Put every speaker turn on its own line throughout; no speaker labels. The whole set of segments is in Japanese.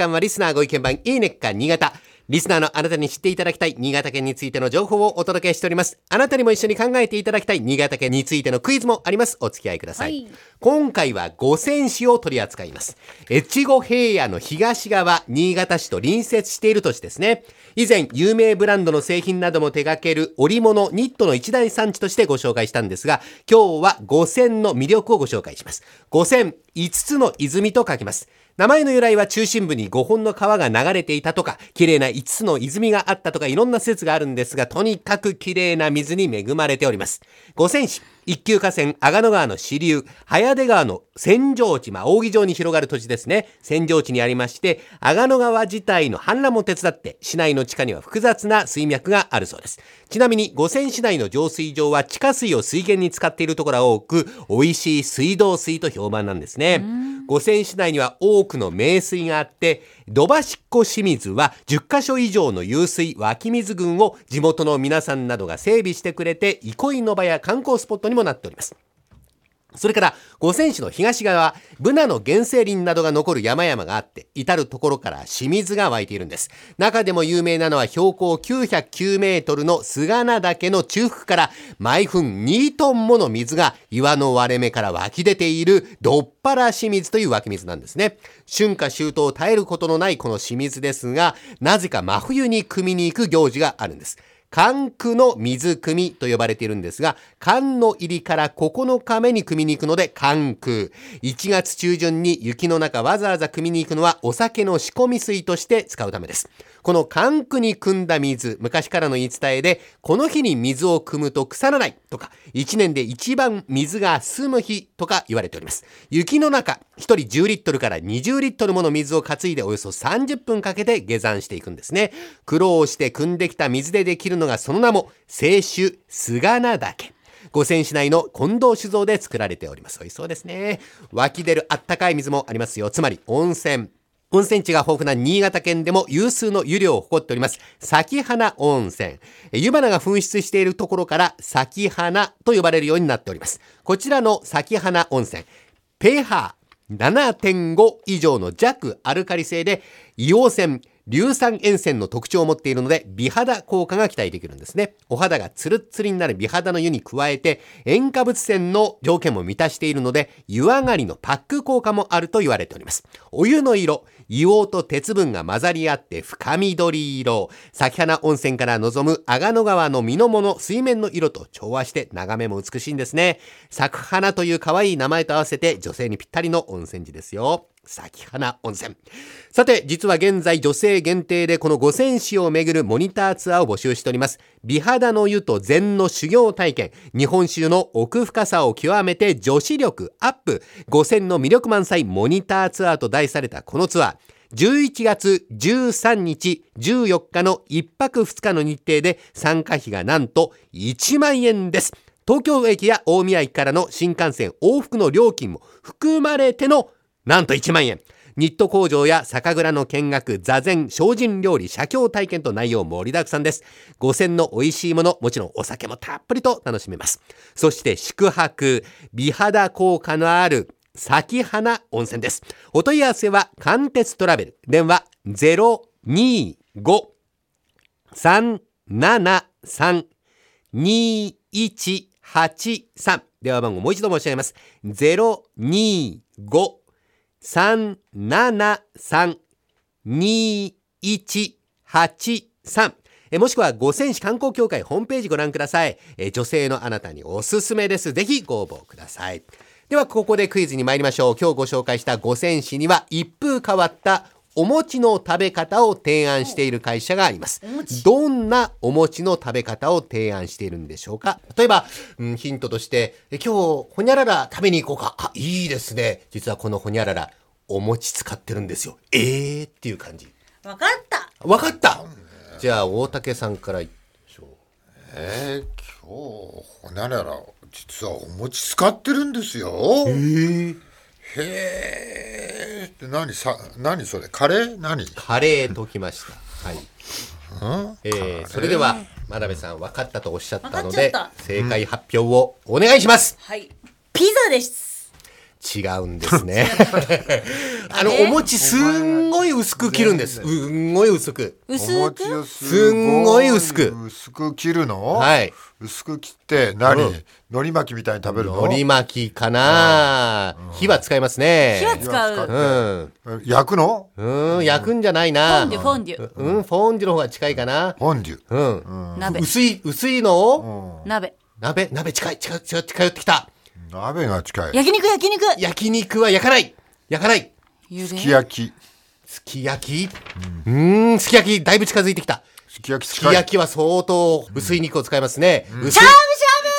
間はリスナーご意見番いいねっか新潟。リスナーのあなたに知っていただきたい新潟県についての情報をお届けしております。あなたにも一緒に考えていただきたい新潟県についてのクイズもあります。お付き合いください。
はい
今回は五泉市を取り扱います。越後平野の東側、新潟市と隣接している土地ですね。以前、有名ブランドの製品なども手掛ける織物、ニットの一大産地としてご紹介したんですが、今日は五泉の魅力をご紹介します。五泉、5つの泉と書きます。名前の由来は中心部に5本の川が流れていたとか、綺麗な5つの泉があったとか、いろんな説があるんですが、とにかく綺麗な水に恵まれております。五泉市、一級河川、阿賀野川の支流、早出川の扇状地、まあ、扇状に広がる土地ですね。扇状地にありまして、阿賀野川自体の氾濫も手伝って、市内の地下には複雑な水脈があるそうです。ちなみに、五泉市内の浄水場は地下水を水源に使っているところが多く、美味しい水道水と評判なんですね。五泉市内には多くの名水があって、土橋っ子清水は10カ所以上の湧水湧き水群を地元の皆さんなどが整備してくれて、憩いの場や観光スポットにもなっております。それから、五泉市の東側、ブナの原生林などが残る山々があって、至るところから清水が湧いているんです。中でも有名なのは標高909メートルの菅名岳の中腹から、毎分2トンもの水が岩の割れ目から湧き出ている、どっぱら清水という湧き水なんですね。春夏秋冬絶えることのないこの清水ですが、なぜか真冬に汲みに行く行事があるんです。寒区の水汲みと呼ばれているんですが、寒の入りから9日目に汲みに行くので寒区。1月中旬に雪の中わざわざ汲みに行くのはお酒の仕込み水として使うためです。この寒区に汲んだ水、昔からの言い伝えで、この日に水を汲むと腐らないとか、1年で一番水が澄む日とか言われております。雪の中、1人10リットルから20リットルもの水を担いでおよそ30分かけて下山していくんですね。苦労して汲んできた水でできるのがその名も、清酒菅名岳。五泉市内の近藤酒造で作られております。美味しそうですね。湧き出るあったかい水もありますよ。つまり温泉。温泉地が豊富な新潟県でも有数の湯量を誇っております。咲花温泉。湯花が噴出しているところから咲花と呼ばれるようになっております。こちらの咲花温泉。ペーハー7.5以上の弱アルカリ性で硫黄泉、硫酸塩泉の特徴を持っているので美肌効果が期待できるんですね。お肌がツルッツルになる美肌の湯に加えて塩化物泉の条件も満たしているので湯上がりのパック効果もあると言われております。お湯の色、硫黄と鉄分が混ざり合って深緑色。咲花温泉から望む阿賀野川の身の物水面の色と調和して眺めも美しいんですね。咲花という可愛い名前と合わせて女性にぴったりの温泉地ですよ。咲花温泉。さて、実は現在女性限定でこの五泉市をめぐるモニターツアーを募集しております。美肌の湯と禅の修行体験、日本酒の奥深さを極めて女子力アップ、五泉の魅力満載モニターツアーと題されたこのツアー。11月13日、14日の1泊2日の日程で参加費がなんと1万円です。東京駅や大宮駅からの新幹線往復の料金も含まれてのなんと1万円。ニット工場や酒蔵の見学、座禅、精進料理、写経体験と内容盛りだくさんです。五泉の美味しいもの、もちろんお酒もたっぷりと楽しめます。そして宿泊、美肌効果のある咲花温泉です。お問い合わせは関鉄トラベル。電話025-373 2183電話番号もう一度申し上げます。025 025-373-2183えもしくは五泉市観光協会ホームページご覧ください。え女性のあなたにおすすめです。ぜひご応募ください。ではここでクイズに参りましょう。今日ご紹介した五泉市には一風変わったお餅の食べ方を提案している会社があります。どんなお餅の食べ方を提案しているんでしょうか？例えば、うん、ヒントとして、え今日、ほにゃらら食べに行こうか。あ、いいですね。実はこのほにゃらら、お餅使ってるんですよ。えーっていう感じ。
わかった
わかったじゃあ、大竹さんからい
えー、今日ほにゃらら実はお餅使ってるんですよへえって何さ何それ？カレー？何？
カレーときました。はい。えー、それでは、真鍋さん分かったとおっしゃったので
分かっちゃっ、
正解発表をお願いします。
はい。ピザです
違うんですね。あの、お餅すんごい薄く切るんです。すんごい薄く。
お
薄く
すんごい薄く
薄く切るの？
はい。
薄く切って何、
うん
海苔巻きみたいに食べるの？
海苔巻きかな火は使いますね。
火は使う
うん。
焼くの？
うん、焼くんじゃない
フ
な。
ォンデュフォンデュ
うん、フォンデュの方が近いかな。
フォンデュ？
うん。
鍋
薄い、薄いのを、
鍋
鍋、鍋近い、近い、近い、近寄ってきた。
鍋が近い。
焼肉焼肉。
焼肉は焼かない。焼かない。
ゆで？す
き焼き。
すき焼き？うーん、すき焼き、だいぶ近づいてきた。
すき焼き
すき
近い
焼きは相当薄い肉を使いますね。薄い
しゃぶし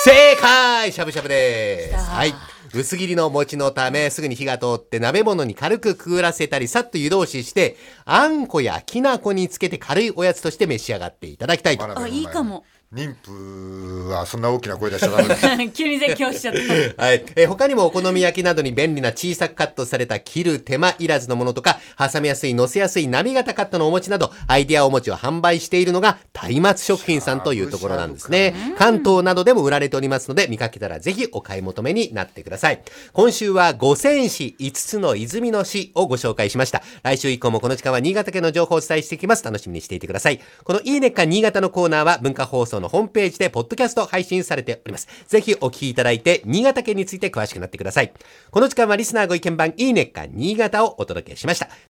正解！しゃぶしゃぶです。はい。薄切りの餅のため、すぐに火が通って鍋物に軽くくぐらせたり、さっと湯通しして、あんこやきな粉につけて軽いおやつとして召し上がっていただきたいと。
あいいかも
妊婦はそんな大きな声出しちゃダメだ
急に絶叫しちゃった
はい。えー他にもお好み焼きなどに便利な小さくカットされた切る手間いらずのものとか、挟みやすい、乗せやすい波型カットのお餅など、アイデアお餅を販売しているのが、松明食品さんというところなんですね。関東などでも売られておりますので、見かけたらぜひお買い求めになってください。今週は五泉市5つの泉の市をご紹介しました。来週以降もこの時間は新潟県の情報をお伝えしていきます。楽しみにしていてください。このいいねっか新潟のコーナーは文化放送のホームページでポッドキャスト配信されております。ぜひお聞きいただいて、新潟県について詳しくなってください。この時間はリスナーご意見番いいねっか新潟をお届けしました。